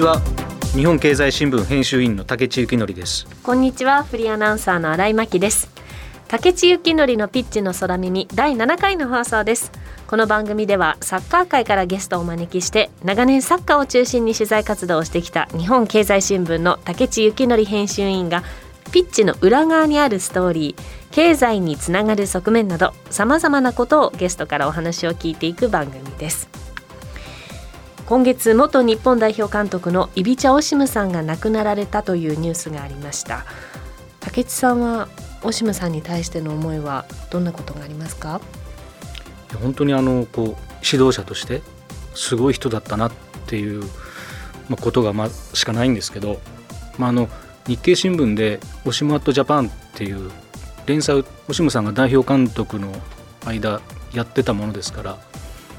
こんにちは。日本経済新聞編集員の竹地幸則です。こんにちは。フリーアナウンサーの新井真希です。竹地幸則のピッチの空耳第7回の放送です。この番組ではサッカー界からゲストをお招きして長年サッカーを中心に取材活動をしてきた日本経済新聞の竹地幸則編集員がピッチの裏側にあるストーリー経済につながる側面などさまざまなことをゲストからお話を聞いていく番組です。今月元日本代表監督のイビチャ・オシムさんが亡くなられたというニュースがありました。竹内さんはオシムさんに対しての思いはどんなことがありますか？本当にあのこう指導者としてすごい人だったなっていうことがましかないんですけど、まあ、あの日経新聞で「オシムアットジャパン」っていう連載をオシムさんが代表監督の間やってたものですから、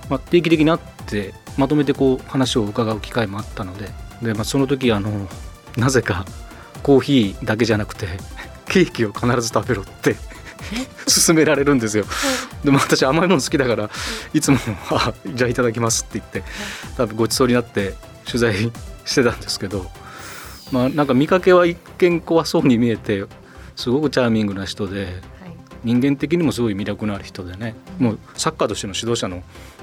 まあ、定期的に会ってまとめてこう話を伺う機会もあったのでで、まあ、その時あのなぜかコーヒーだけじゃなくてケーキを必ず食べろって勧められるんですよ。でも私甘いもの好きだからいつも「あじゃあいただきます」って言って多分ごちそうになって取材してたんですけどまあなんか見かけは一見怖そうに見えてすごくチャーミングな人で。人間的にもすごい魅力のある人でね。もうサッカーとしての指導者の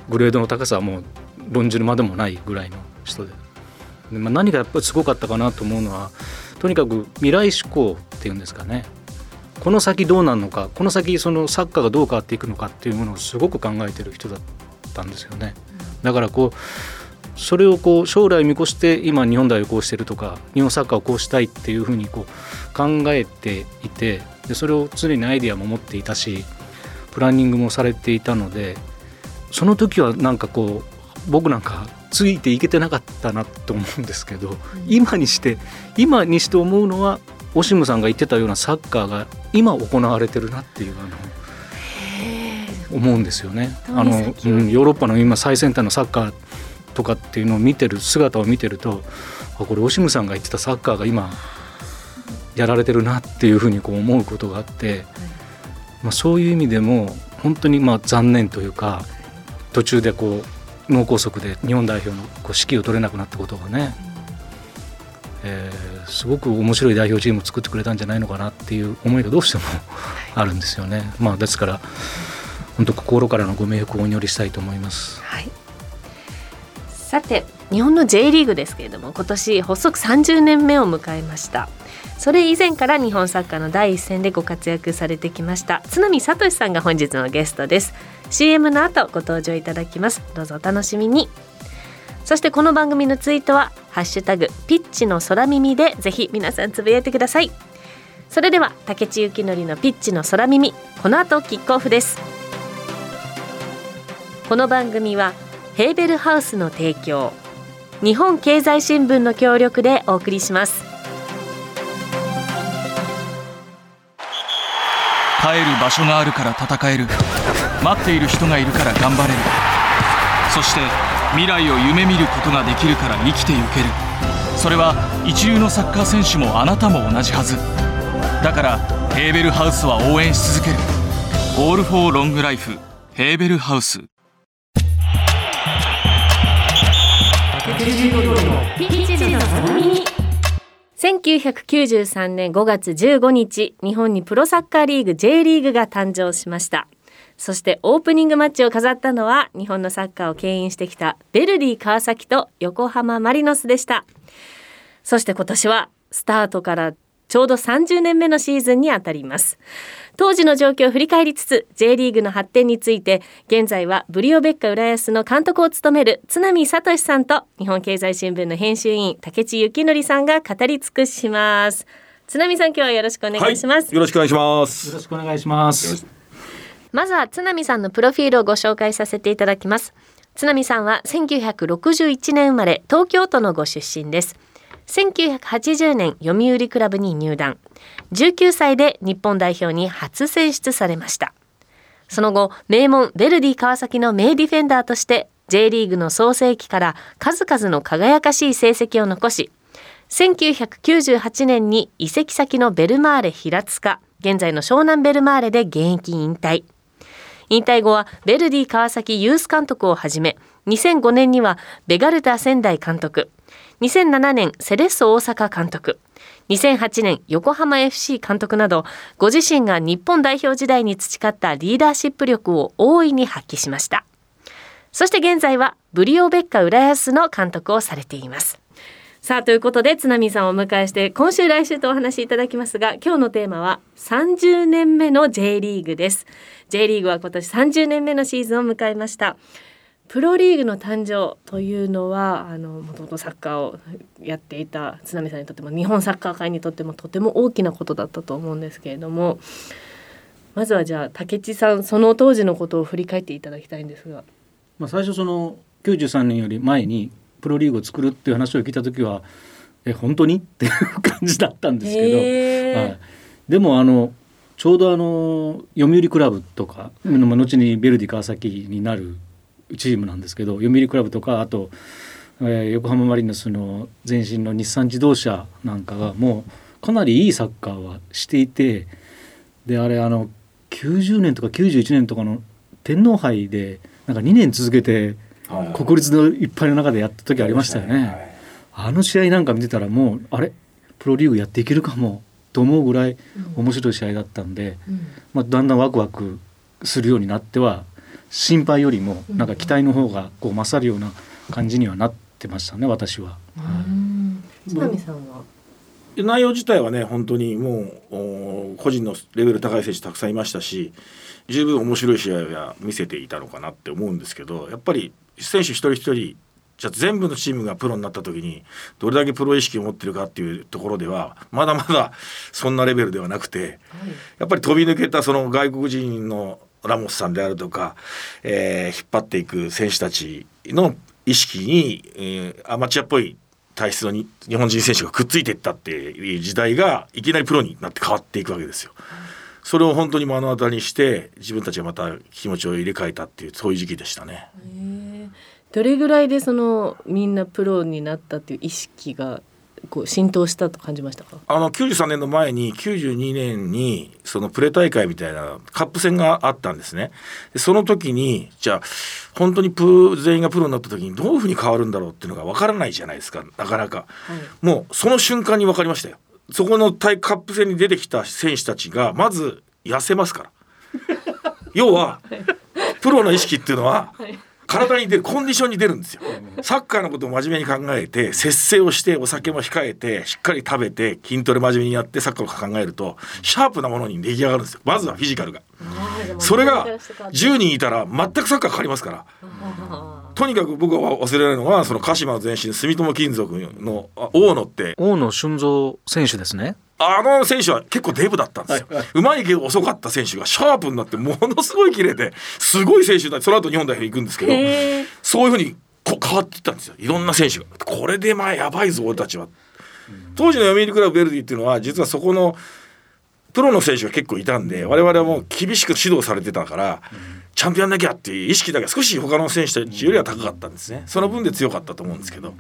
グレードの高さはもう論じるまでもないぐらいの人でで、まあ、何がやっぱりすごかったかなと思うのはとにかく未来志向っていうんですかねこの先どうなるのかこの先そのサッカーがどう変わっていくのかっていうものをすごく考えてる人だったんですよね。だからこうそれをこう将来見越して今日本代表こうしてるとか日本サッカーをこうしたいっていうふうにこう考えていてでそれを常にアイデアも持っていたしプランニングもされていたのでその時はなんかこう僕なんかついていけてなかったなと思うんですけど、うん、今にして今にして思うのはオシムさんが言ってたようなサッカーが今行われてるなっていうあの思うんですよね。あの、うん、ヨーロッパの今最先端のサッカーとかっていうのを見てる姿を見てるとこれオシムさんが言ってたサッカーが今やられてるなっていうふうにこう思うことがあって、まあ、そういう意味でも本当にまあ残念というか途中でこう脳梗塞で日本代表のこう指揮を取れなくなったことがね、えー、すごく面白い代表チームを作ってくれたんじゃないのかなっていう思いがどうしてもあるんですよね。まあ、ですから本当心からのご冥福をお祈りしたいと思います。はい、さて日本の J リーグですけれども今年発足30年目を迎えましたそれ以前から日本サッカーの第一線でご活躍されてきました津波聡さんが本日のゲストです。CM の後ご登場いただきます。どうぞお楽しみに。そしてこの番組のツイートはハッシュタグピッチの空耳でぜひ皆さんつぶやいてください。それでは竹地幸則のピッチの空耳この後キックオフです。この番組はヘーベルハウスの提供日本経済新聞の協力でお送りします。帰る場所があるから戦える。待っている人がいるから頑張れる。そして未来を夢見ることができるから生きてゆける。それは一流のサッカー選手もあなたも同じはず。だからヘーベルハウスは応援し続ける。オールフォーロングライフヘーベルハウス。1993年5月15日日本にプロサッカーリーグ J リーグが誕生しました。そしてオープニングマッチを飾ったのは日本のサッカーを牽引してきたベルディ川崎と横浜マリノスでした。そして今年はスタートからちょうど30年目のシーズンにあたります。当時の状況を振り返りつつ J リーグの発展について現在はブリオベッカ浦安の監督を務める津波聡さんと日本経済新聞の編集員竹地幸則さんが語り尽くします。津波さん今日はよろしくお願いします、はい、よろしくお願いします。よろしくお願いします。まずは津波さんのプロフィールをご紹介させていただきます。津波さんは1961年生まれ東京都のご出身です1980年読売クラブに入団。19歳で日本代表に初選出されました。その後名門ヴェルディ川崎の名ディフェンダーとして J リーグの創世期から数々の輝かしい成績を残し1998年に移籍先のベルマーレ平塚現在の湘南ベルマーレで現役引退。引退後はベルディ川崎ユース監督をはじめ2005年にはベガルタ仙台監督。2007年セレッソ大阪監督。2008年横浜 FC 監督などご自身が日本代表時代に培ったリーダーシップ力を大いに発揮しました。そして現在はブリオベッカ浦安の監督をされています。さあということで津波さんをお迎えして今週来週とお話しいただきますが今日のテーマは30年目の J リーグです。J リーグは今年30年目のシーズンを迎えました。プロリーグの誕生というのはあのもともとサッカーをやっていた津波さんにとっても日本サッカー界にとってもとても大きなことだったと思うんですけれどもまずはじゃあ竹地さんその当時のことを振り返っていただきたいんですが。まあ、最初その93年より前にプロリーグを作るっていう話を聞いた時はえ本当に？っていう感じだったんですけど、はい、でもあのちょうどあの読売クラブとか、うん、後にベルディ川崎になるチームなんですけど読売クラブとかあと、えー、横浜マリノスの前身の日産自動車なんかがもうかなりいいサッカーはしていてであれあの90年とか91年とかの天皇杯でなんか2年続けて国立のいっぱいの中でやった時ありましたよね。あの試合なんか見てたらもうあれ？プロリーグやっていけるかもと思うぐらい面白い試合だったんで、うん、まあ、だんだんワクワクするようになっては心配よりもなんか期待の方がこう勝るような感じにはなってましたね私は。津波さんは？内容自体はね本当にもう個人のレベル高い選手たくさんいましたし十分面白い試合は見せていたのかなって思うんですけどやっぱり選手一人一人じゃあ全部のチームがプロになった時にどれだけプロ意識を持ってるかっていうところではまだまだそんなレベルではなくて、やっぱり飛び抜けたその外国人のラモスさんであるとか、えー、引っ張っていく選手たちの意識に、えー、アマチュアっぽい体質の日本人選手がくっついていったっていう時代がいきなりプロになって変わっていくわけですよ。それを本当に目の当たりにして自分たちがまた気持ちを入れ替えたっていうそういう時期でしたね。どれぐらいでそのみんなプロになったっていう意識がこう浸透したと感じましたか？あの93年の前に92年にそのプレ大会みたいなカップ戦があったんですね。でその時にじゃあ本当にプ全員がプロになった時にどういうふうに変わるんだろうっていうのが分からないじゃないですかなかなか、はい、もうその瞬間に分かりましたよ。そこのカップ戦に出てきた選手たちがまず痩せますから。要はプロの意識っていうのは、はい体に出るコンディションに出るんですよ。サッカーのことを真面目に考えて節制をしてお酒も控えてしっかり食べて筋トレ真面目にやってサッカーを考えるとシャープなものに出来上がるんですよ。まずはフィジカルが。それが10人いたら全くサッカーかかりますからとにかく僕は忘れないのはその鹿島前身住友金属の大野って大野俊三選手ですねあの選手は結構デブだったんですよ。うまいけど遅かった選手がシャープになってものすごい綺麗ですごい選手だその後日本代表行くんですけどそういうふうにこう変わっていったんですよいろんな選手が。これでまあやばいぞ俺たちは。当時の読売クラブベルディっていうのは実はそこのプロの選手が結構いたんで我々はもう厳しく指導されてたから、ちゃんとやんなきゃっていう意識だけ少し他の選手たちよりは高かったんですね。その分で強かったと思うんですけど。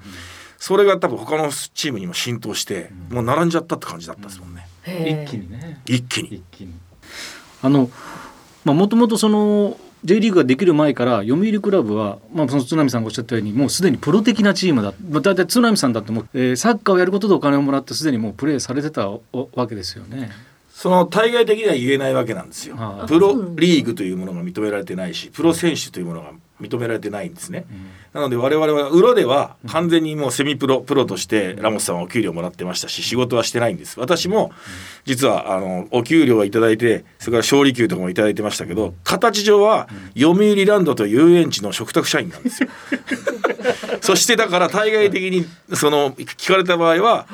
それが多分他のチームにも浸透して、もう並んじゃったって感じだったですもんね。一気にね一気に一気にあのもともとその J リーグができる前から読売クラブは、まあ、その津波さんがおっしゃったようにもうすでにプロ的なチームだ、まあ、大体津波さんだってもう、えー、サッカーをやることでお金をもらってすでにもうプレーされてたわけですよね。その対外的には言えないわけなんですよ。プロリーグというものが認められてないしプロ選手というものが認められてないんですね。なので我々は裏では完全にもうセミプロプロとしてラモスさんはお給料もらってましたし仕事はしてないんです。私も実はあのお給料は頂いてそれから勝利給とかも頂いてましたけど形上は読売ランドと遊園地の食卓社員なんですよ。そしてだから対外的にその聞かれた場合は、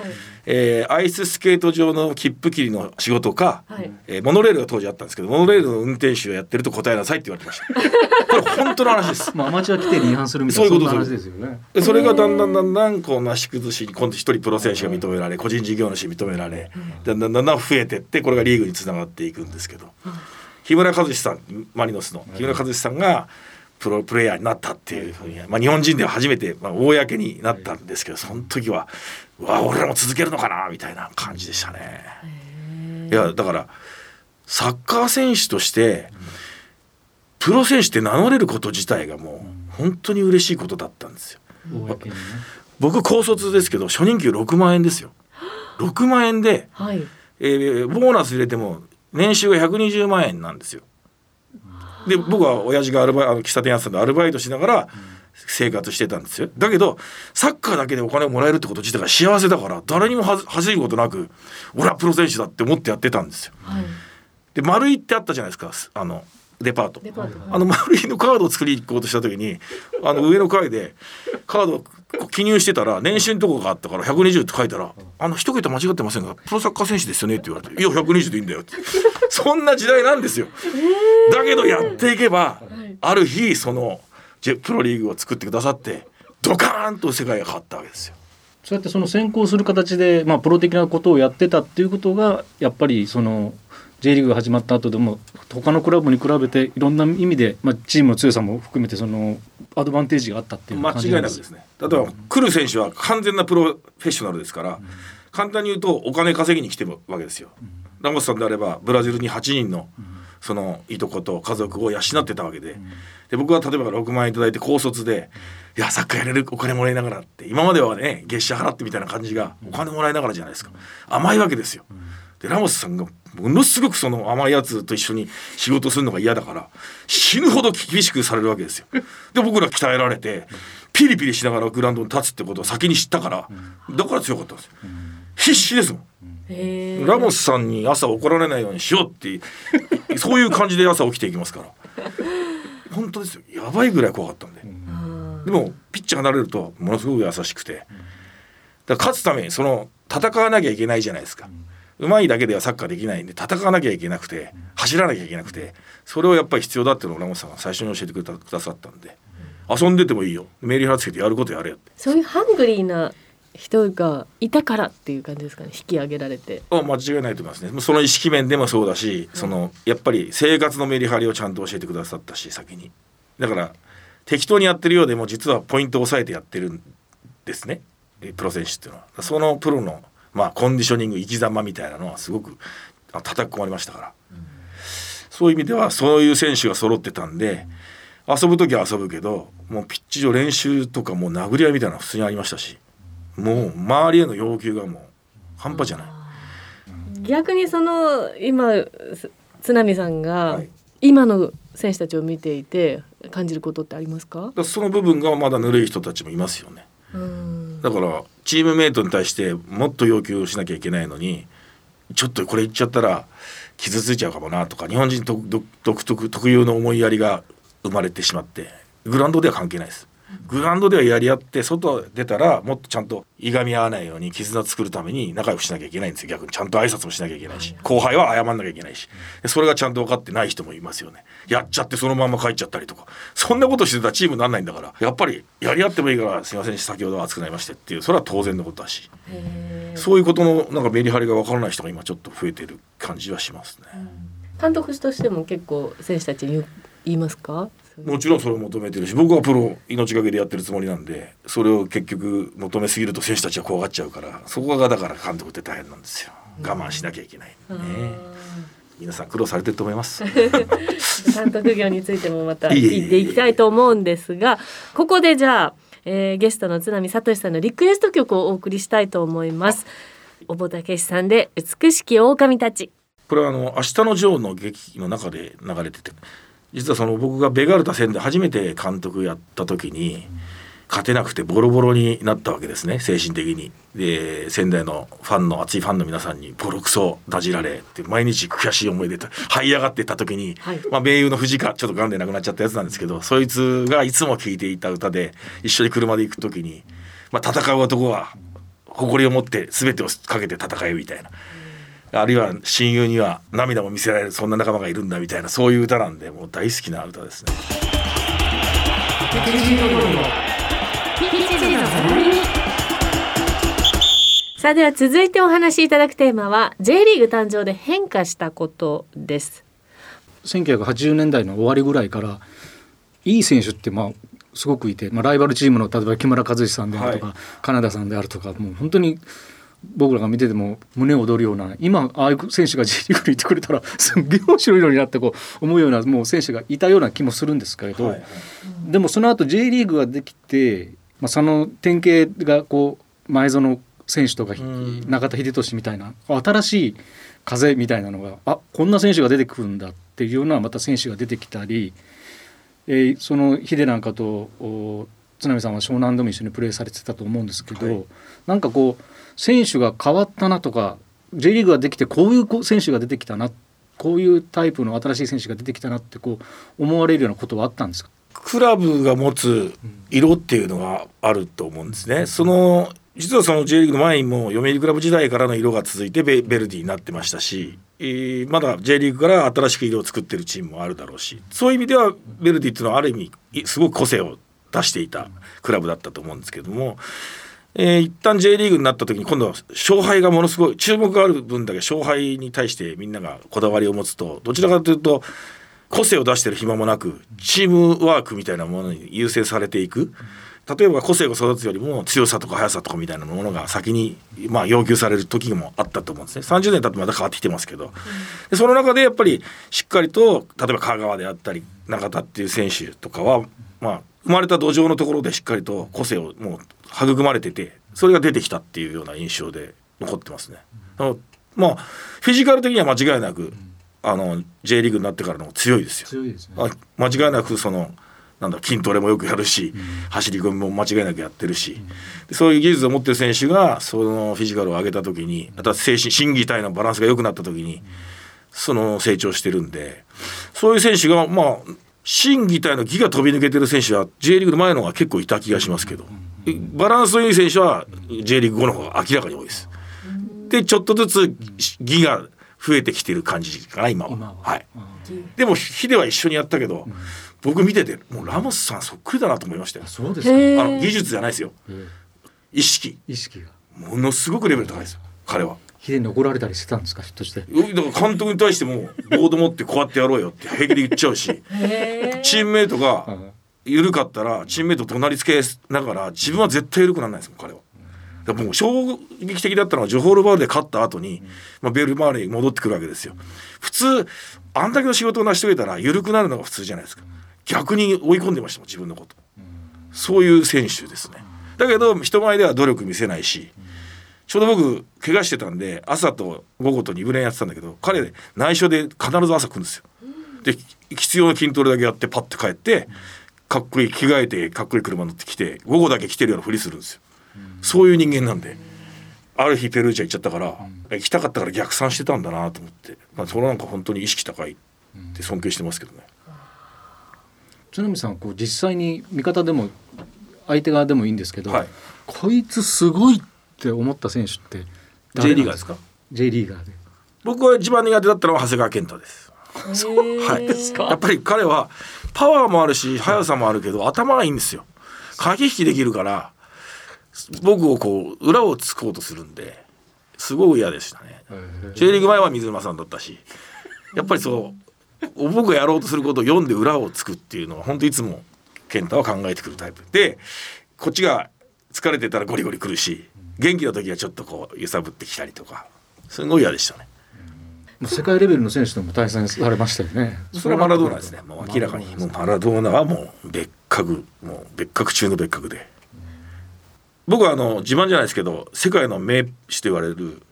えー、アイススケート場の切符切りの仕事か、はい、えー、モノレールが当時あったんですけどモノレールの運転手をやってると答えなさいって言われてました。これ本当の話です。まあアマチュア規定に違反するみたいなそういうこと話ですよね。それがだんだんだんだんこうなし崩し今度一人プロ選手が認められ個人事業主認められだんだんだんだん増えてってこれがリーグにつながっていくんですけど。木村和志さんマリノスの。木村和志さんがプロプレイヤーになったっていうふうに、まあ、日本人では初めて、まあ、公になったんですけどその時はうわ俺らも続けるのかなみたいな感じでしたね。いやだからサッカー選手としてプロ選手って名乗れること自体がもう本当に嬉しいことだったんですよ。ね僕高卒ですけど初任給6万円ですよ。6万円で、はいえーボーナス入れても年収が120万円なんですよ。で僕は親父がアルバイあの喫茶店やってたんでアルバイトしながら生活してたんですよだけどサッカーだけでお金をもらえるってこと自体が幸せだから誰にも恥じることなく俺はプロ選手だって思ってやってたんですよ。はいで丸井ってあったじゃないですかあのデパート。あの丸いのカードを作りに行こうとした時にあの上の階でカード記入してたら年収のとこがあったから120って書いたら「あの一桁間違ってませんがプロサッカー選手ですよね」って言われて「いや120でいいんだよ」って そんな時代なんですよ。だけどやっていけばある日そのジェプロリーグを作ってくださってドカーンと世界が変わったわけですよ。そうやってその先行する形で、まあ、プロ的なことをやってたっていうことがやっぱりその J リーグが始まった後でも他のクラブに比べていろんな意味で、まあ、チームの強さも含めてそのアドバンテージがあったっていう間違い感じなくですね。例えば来る選手は完全なプロフェッショナルですから、簡単に言うとお金稼ぎに来てるわけですよ。ラモスさんであればブラジルに8人のそのいとこと家族を養ってたわけで。で僕は例えば6万円いただいて高卒でいやサッカーやれるお金もらいながらって。今まではね月謝払ってみたいな感じがお金もらいながらじゃないですか。甘いわけですよ。でラモスさんがものすごくその甘いやつと一緒に仕事するのが嫌だから死ぬほど厳しくされるわけですよ。で僕ら鍛えられてピリピリしながらグラウンドに立つってことを先に知ったからだから強かったんですよ。必死ですもん。ラモスさんに朝怒られないようにしようってそういう感じで朝起きていきますから。本当ですよ。やばいぐらい怖かったんで。でもピッチャーがなれるとものすごく優しくて。だから勝つためにその戦わなきゃいけないじゃないですかうまいだけではサッカーできないんで戦わなきゃいけなくて走らなきゃいけなくてそれをやっぱり必要だっていうのをラモスさんが最初に教えてくださったんで遊んでてもいいよ。メリハリつけてやることやれよって。そういうハングリーな人がいたからっていう感じですかね引き上げられて。あ間違いないと思いますね。その意識面でもそうだし、そのやっぱり生活のメリハリをちゃんと教えてくださったし先に。だから適当にやってるようでも実はポイントを抑えてやってるんですね。えプロ選手っていうのは。そのプロの、まあ、コンディショニング生き様みたいなのはすごくあ叩き込まれましたから、そういう意味ではそういう選手が揃ってたんで遊ぶ時は遊ぶけどもうピッチ上練習とかもう殴り合いみたいなの普通にありましたしもう周りへの要求がもう半端じゃない。逆にその今す津波さんがはい。今の選手たちを見ていて感じることってありますか？その部分がまだぬるい人たちもいますよね。うんだからチームメイトに対してもっと要求しなきゃいけないのにちょっとこれ言っちゃったら傷ついちゃうかもなとか日本人独特特有の思いやりが生まれてしまってグラウンドでは関係ないです。グラウンドではやり合って外出たらもっとちゃんといがみ合わないように絆を作るために仲良くしなきゃいけないんですよ。逆にちゃんと挨拶もしなきゃいけないし後輩は謝んなきゃいけないし。でそれがちゃんと分かってない人もいますよね。やっちゃってそのまま帰っちゃったりとか。そんなことしてたらチームになんないんだからやっぱりやり合ってもいいからすいません先ほどは熱くなりましてっていうそれは当然のことだし。そういうことのなんかメリハリが分からない人が今ちょっと増えてる感じはしますね。監督としても結構選手たちに言言いますか？もちろんそれを求めてるし僕はプロ命がけでやってるつもりなんでそれを結局求めすぎると選手たちは怖がっちゃうからそこがだから監督って大変なんですよ。我慢しなきゃいけない、ね、皆さん苦労されてると思います。監督業についてもまた聞いていきたいと思うんですがここでじゃあ、えーゲストの津波聡さんのリクエスト曲をお送りしたいと思います。小保武史さんで美しき狼たち。これはあの「明日のジョー」の劇の中で流れてて実はその僕がベガルタ戦で初めて監督やった時に勝てなくてボロボロになったわけですね精神的に。で仙台のファンの熱いファンの皆さんにボロクソだじられって毎日悔しい思いで這い上がってった時に、はいまあ、盟友の藤川ちょっと癌で亡くなっちゃったやつなんですけどそいつがいつも聴いていた歌で一緒に車で行く時に、まあ、戦う男は誇りを持って全てをかけて戦えみたいな。あるいは親友には涙も見せられるそんな仲間がいるんだみたいなそういう歌なんでもう大好きな歌ですね。さあでは続いてお話しいただくテーマは J リーグ誕生で変化したことです。1980年代の終わりぐらいからいい選手ってまあすごくいて、まあ、ライバルチームの例えば木村和志さんであるとか、はカナダさんであるとかもう本当に僕らが見てても胸躍るような今ああいう選手が J リーグにいてくれたら すんげえ面白いのになってこう思うようなもう選手がいたような気もするんですけれど、はいはい。でもその後 J リーグができて、まあ、その典型がこう前園選手とかうん。中田英寿みたいな新しい風みたいなのがあこんな選手が出てくるんだっていうようなまた選手が出てきたり、えーそのヒデなんかとお津波さんは湘南でも一緒にプレーされてたと思うんですけど、はい。なんかこう選手が変わったなとか J リーグができてこういう選手が出てきたなこういうタイプの新しい選手が出てきたなってこう思われるようなことはあったんですか？クラブが持つ色っていうのがあると思うんですね。その実はその J リーグの前にも読売クラブ時代からの色が続いてベベルディになってましたし、えーまだ J リーグから新しく色を作ってるチームもあるだろうしそういう意味ではベルディっていうのはある意味いすごく個性を出していたクラブだったと思うんですけども。えー一旦 J リーグになった時に今度は勝敗がものすごい注目がある分だけ勝敗に対してみんながこだわりを持つとどちらかというと個性を出してる暇もなくチームワークみたいなものに優先されていく。例えば個性を育つよりも強さとか速さとかみたいなものが先に、まあ、要求される時もあったと思うんですね。30年経ってまた変わってきてますけど。でその中でやっぱりしっかりと例えば香川であったり中田っていう選手とかは、まあ、生まれた土壌のところでしっかりと個性をもう育まれててそれが出てきたっていうような印象で残ってますね。あのまあフィジカル的には間違いなく、あの J リーグになってからの方が強いですよ。強いですね。あ間違いなくそのなんだ筋トレもよくやるし、走り込みも間違いなくやってるし、でそういう技術を持ってる選手がそのフィジカルを上げた時にまた精神心技体のバランスが良くなった時に、その成長してるんでそういう選手がまあ心技体の技が飛び抜けてる選手は J リーグの前の方が結構いた気がしますけど、バランスのいい選手は J リーグ後の方が明らかに多いです。でちょっとずつ技が増えてきてる感じかな今は。今は。はい。でもヒデは一緒にやったけど、僕見ててもうラモスさんそっくりだなと思いましたよ。そうですあの技術じゃないですよ。え意識。え意識が。ものすごくレベル高いですよ彼は。ヒデに怒られたりしてたんですかひょっとしてだから監督に対してもボード持ってこうやってやろうよって平気で言っちゃうしチームメイトが緩かったらチームメイト隣つけながら自分は絶対緩くならないですもん彼は。だからもう衝撃的だったのはジョホールバールで勝った後に、まあ、ベルマーレに戻ってくるわけですよ。普通あんだけの仕事を成し遂げたら緩くなるのが普通じゃないですか。逆に追い込んでましたもん自分のこと。そういう選手ですね。だけど人前では努力見せないし、ちょうど僕怪我してたんで朝と午後と2分練やってたんだけど彼内緒で必ず朝来るんですよ。で必要な筋トレだけやってパッて帰ってかっこいい着替えてかっこいい車乗ってきて午後だけ来てるようなふりするんですよ。そういう人間なんで。ある日ペルーチャ行っちゃったから、行きたかったから逆算してたんだなと思って、まあ、それなんか本当に意識高いって尊敬してますけどね。津波さんはこう実際に味方でも相手側でもいいんですけど、はいこいつすごいって思った選手って J リーガーですか？J リーガーで。僕は一番苦手だったのは長谷川健太です。はい、やっぱり彼はパワーもあるし速さもあるけど頭がいいんですよ。駆け引きできるから僕をこう裏をつこうとするんですごい嫌でしたね。J リーグ前は水沼さんだったしやっぱりそう僕がやろうとすることを読んで裏をつくっていうのは本当いつも健太は考えてくるタイプ。でこっちが疲れてたらゴリゴリ来るし元気な時はちょっとこう揺さぶってきたりとかすごい嫌でしたね。もう世界レベルの選手とも対戦されましたよね。それはマラドーナですね。もう明らかに。もうマラドーナはもう別格。もう別格中の別格で。僕はあの自慢じゃないですけど世界の名手と言われる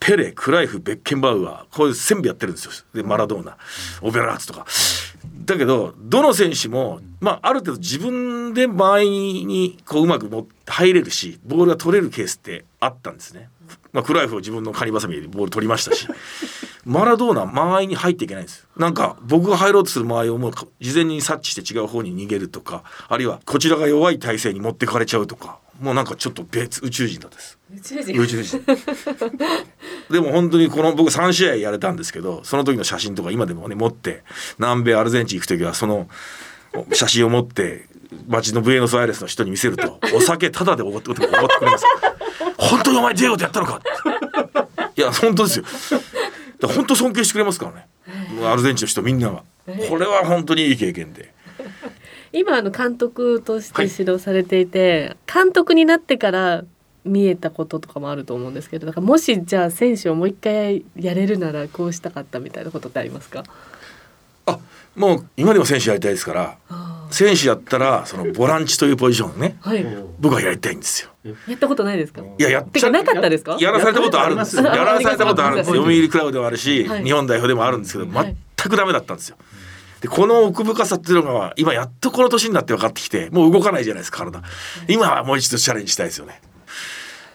ペレクライフベッケンバウアーこういう全部やってるんですよ。でマラドーナオベラーツとか。だけどどの選手も、まあ、ある程度自分で間合いにこううまくも入れるしボールが取れるケースってあったんですね。まあ、クライフを自分のカニバサミでボール取りましたし。マラドーナ間合いに入っていけないんですよ。なんか僕が入ろうとする間合いをもう事前に察知して違う方に逃げるとかあるいはこちらが弱い体勢に持ってかれちゃうとか。もうなんかちょっと別宇宙人です。宇宙人。宇宙人。でも本当にこの僕3試合やれたんですけどその時の写真とか今でもね持って南米アルゼンチン行く時はその写真を持って街のブエノスアイレスの人に見せるとお酒タダでおごってくれます。本当にお前ディエゴとやったのか。いや本当ですよ。本当尊敬してくれますからね。アルゼンチンの人みんながこれは本当にいい経験で今あの監督として指導されていて、監督になってから見えたこととかもあると思うんですけどだからもしじゃあ選手をもう一回やれるならこうしたかったみたいなことってありますか？あもう今でも選手やりたいですから選手やったらそのボランチというポジションねはい。僕はやりたいんですよ。やったことないですか？いややってかなかったですか？やらされたことあるんですよ。ややらされたことあるんですあ読売クラブでもあるし、はい。日本代表でもあるんですけど、はい。全くダメだったんですよでこの奥深さっていうのが今やっとこの年になって分かってきてもう動かないじゃないですか体。今はもう一度チャレンジしたいですよね。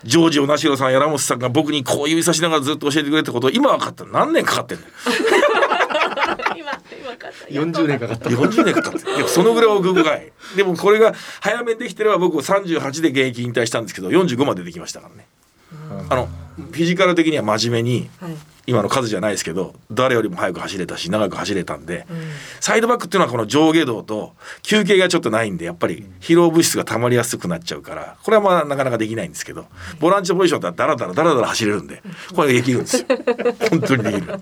ジョージ・オナシロさん柳本さんが僕にこう指さしながらずっと教えてくれたことを今分かった。何年かかってんの 今今かった。40年かかった。40年かかってるいやそのぐらい奥深い。でもこれが早めにできてれば僕38で現役引退したんですけど45までできましたからね。あのフィジカル的には真面目にはい今の数じゃないですけど誰よりも早く走れたし長く走れたんで、うん。サイドバックっていうのはこの上下動と休憩がちょっとないんでやっぱり疲労物質が溜まりやすくなっちゃうからこれはまあなかなかできないんですけどボランチのポジションだったらダラダラダラダラ走れるんでこれできるんですよ本当にできる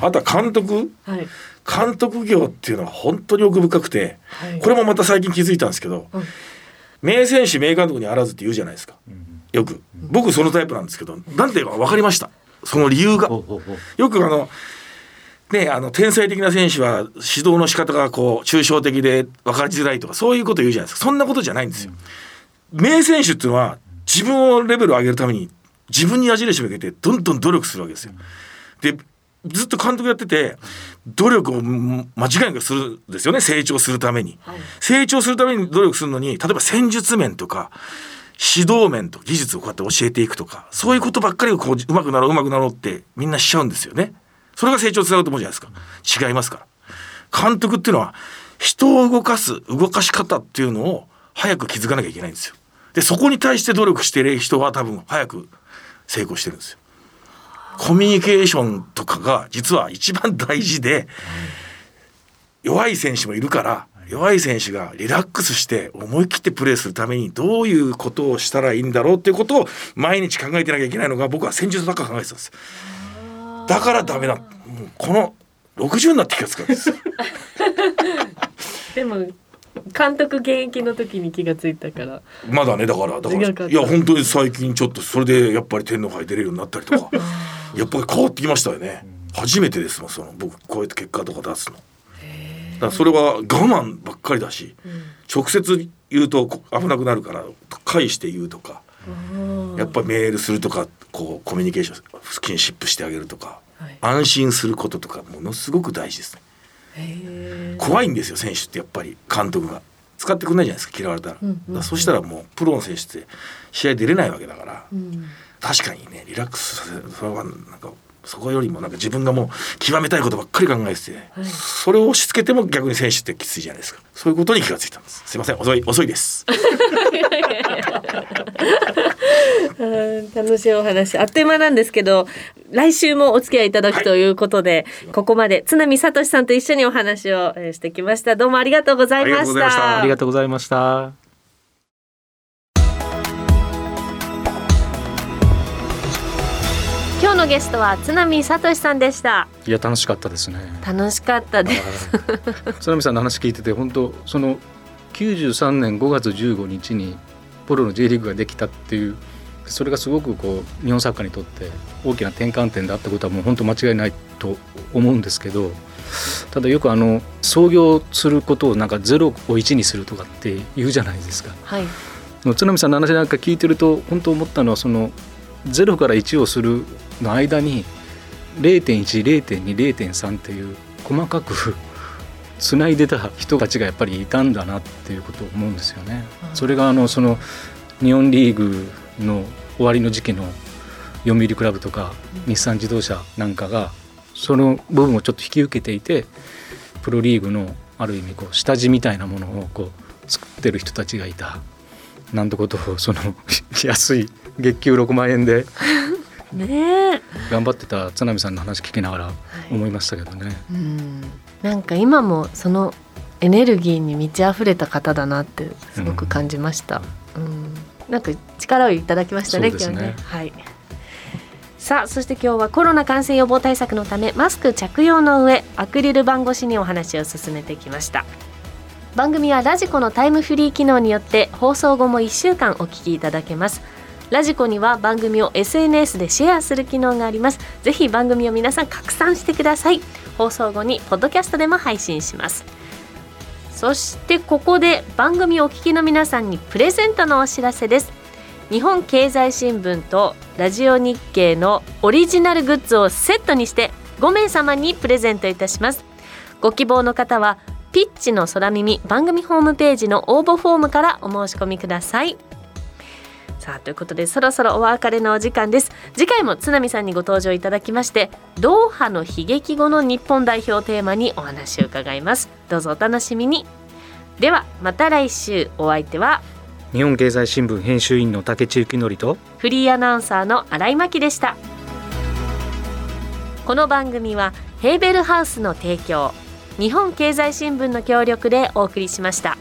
あとは監督はい監督業っていうのは本当に奥深くてはいこれもまた最近気づいたんですけどうん名選手名監督にあらずって言うじゃないですかよく僕そのタイプなんですけどなんていうか分かりましたその理由がよくあのねあの天才的な選手は指導の仕方がこう抽象的で分かりづらいとかそういうこと言うじゃないですかそんなことじゃないんですよ。名選手っていうのは自分をレベルを上げるために自分に矢印を向けてどんどん努力するわけですよ。でずっと監督やってて努力をん間違いなくするんですよね成長するために。はい成長するために努力するのに例えば戦術面とか指導面と技術をこうやって教えていくとかそういうことばっかりをこううまくなろううまくなろうってみんなしちゃうんですよね。それが成長につながると思うじゃないですか違いますから監督っていうのは人を動かす動かし方っていうのを早く気づかなきゃいけないんですよ。でそこに対して努力してる人は多分早く成功してるんですよ。コミュニケーションとかが実は一番大事で弱い選手もいるから弱い選手がリラックスして思い切ってプレーするためにどういうことをしたらいいんだろうっていうことを毎日考えてなきゃいけないのが僕は戦術ばっか考えてたんです。だからダメだ。もうこの60になって気がつくんです。よ でも監督現役の時に気がついたから。まだねだからだからいや本当に最近ちょっとそれでやっぱり天皇杯出れるようになったりとか。やっぱり変わってきましたよね。初めてですもんその僕こうやって結果とか出すの。だからそれは我慢ばっかりだし直接言うとこ危なくなるから返して言うとかやっぱりメールするとかこうコミュニケーションスキンシップしてあげるとかはい。安心することとかものすごく大事です。ね怖いんですよ選手ってやっぱり監督が。使ってくんないじゃないですか嫌われたら,、うんうんうん。らそしたらもうプロの選手って試合出れないわけだから、うん。確かにねリラックスさせるそれはなんかそこよりもなんか自分がもう極めたいことばっかり考えてて、はい。それを押し付けても逆に選手ってきついじゃないです。かそういうことに気がついたんです。すいません。遅い遅いです。う ん楽しいお話あっという間なんですけど来週もお付き合いいただくということで、ここまで津波聡さんと一緒にお話をえーしてきました。どうもありがとうございましありがとうございましたた。ありがとうございました。のゲストは津波聡さんでしたいや楽しかったですね。楽しかったです津波さんの話聞いてて本当その93年5月15日にポロの J リーグができたっていうそれがすごくこう日本サッカーにとって大きな転換点であったことはもう本当間違いないと思うんですけどただよくあの創業することをなんか0を1にするとかって言うじゃないですか。はい津波さんの話なんか聞いてると本当思ったのはその0から1をするの間に0.10.20.3っていう細かくつないでた人たちがやっぱりいたんだなっていうことを思うんですよね。それがあのその日本リーグの終わりの時期の読売クラブとか日産自動車なんかがその部分をちょっと引き受けていてプロリーグのある意味こう下地みたいなものをこう作ってる人たちがいた。なんてことをその 安い月給6万円で。ねえ。頑張ってた津波さんの話聞きながら思いましたけどね。うん。なんか今もそのエネルギーに満ち溢れた方だなってすごく感じました。うん、なんか力をいただきましたねね。今日ね。はい。さあそして今日はコロナ感染予防対策のためマスク着用の上アクリル板越しにお話を進めてきました。番組はラジコのタイムフリー機能によって放送後も1週間お聞きいただけますラジコには番組を SNS でシェアする機能があります。ぜひ番組を皆さん拡散してください。放送後にポッドキャストでも配信します。そしてここで番組をお聞きの皆さんにプレゼントのお知らせです。日本経済新聞とラジオ日経のオリジナルグッズをセットにして5名様にプレゼントいたします。ご希望の方はピッチの空耳番組ホームページの応募フォームからお申し込みください。さあということでそろそろお別れのお時間です。次回も津波さんにご登場いただきましてドーハの悲劇後の日本代表をテーマにお話を伺います。どうぞお楽しみに。ではまた来週。お相手は日本経済新聞編集員の竹地幸則とフリーアナウンサーの新井真希でした。この番組はヘーベルハウスの提供日本経済新聞の協力でお送りしました。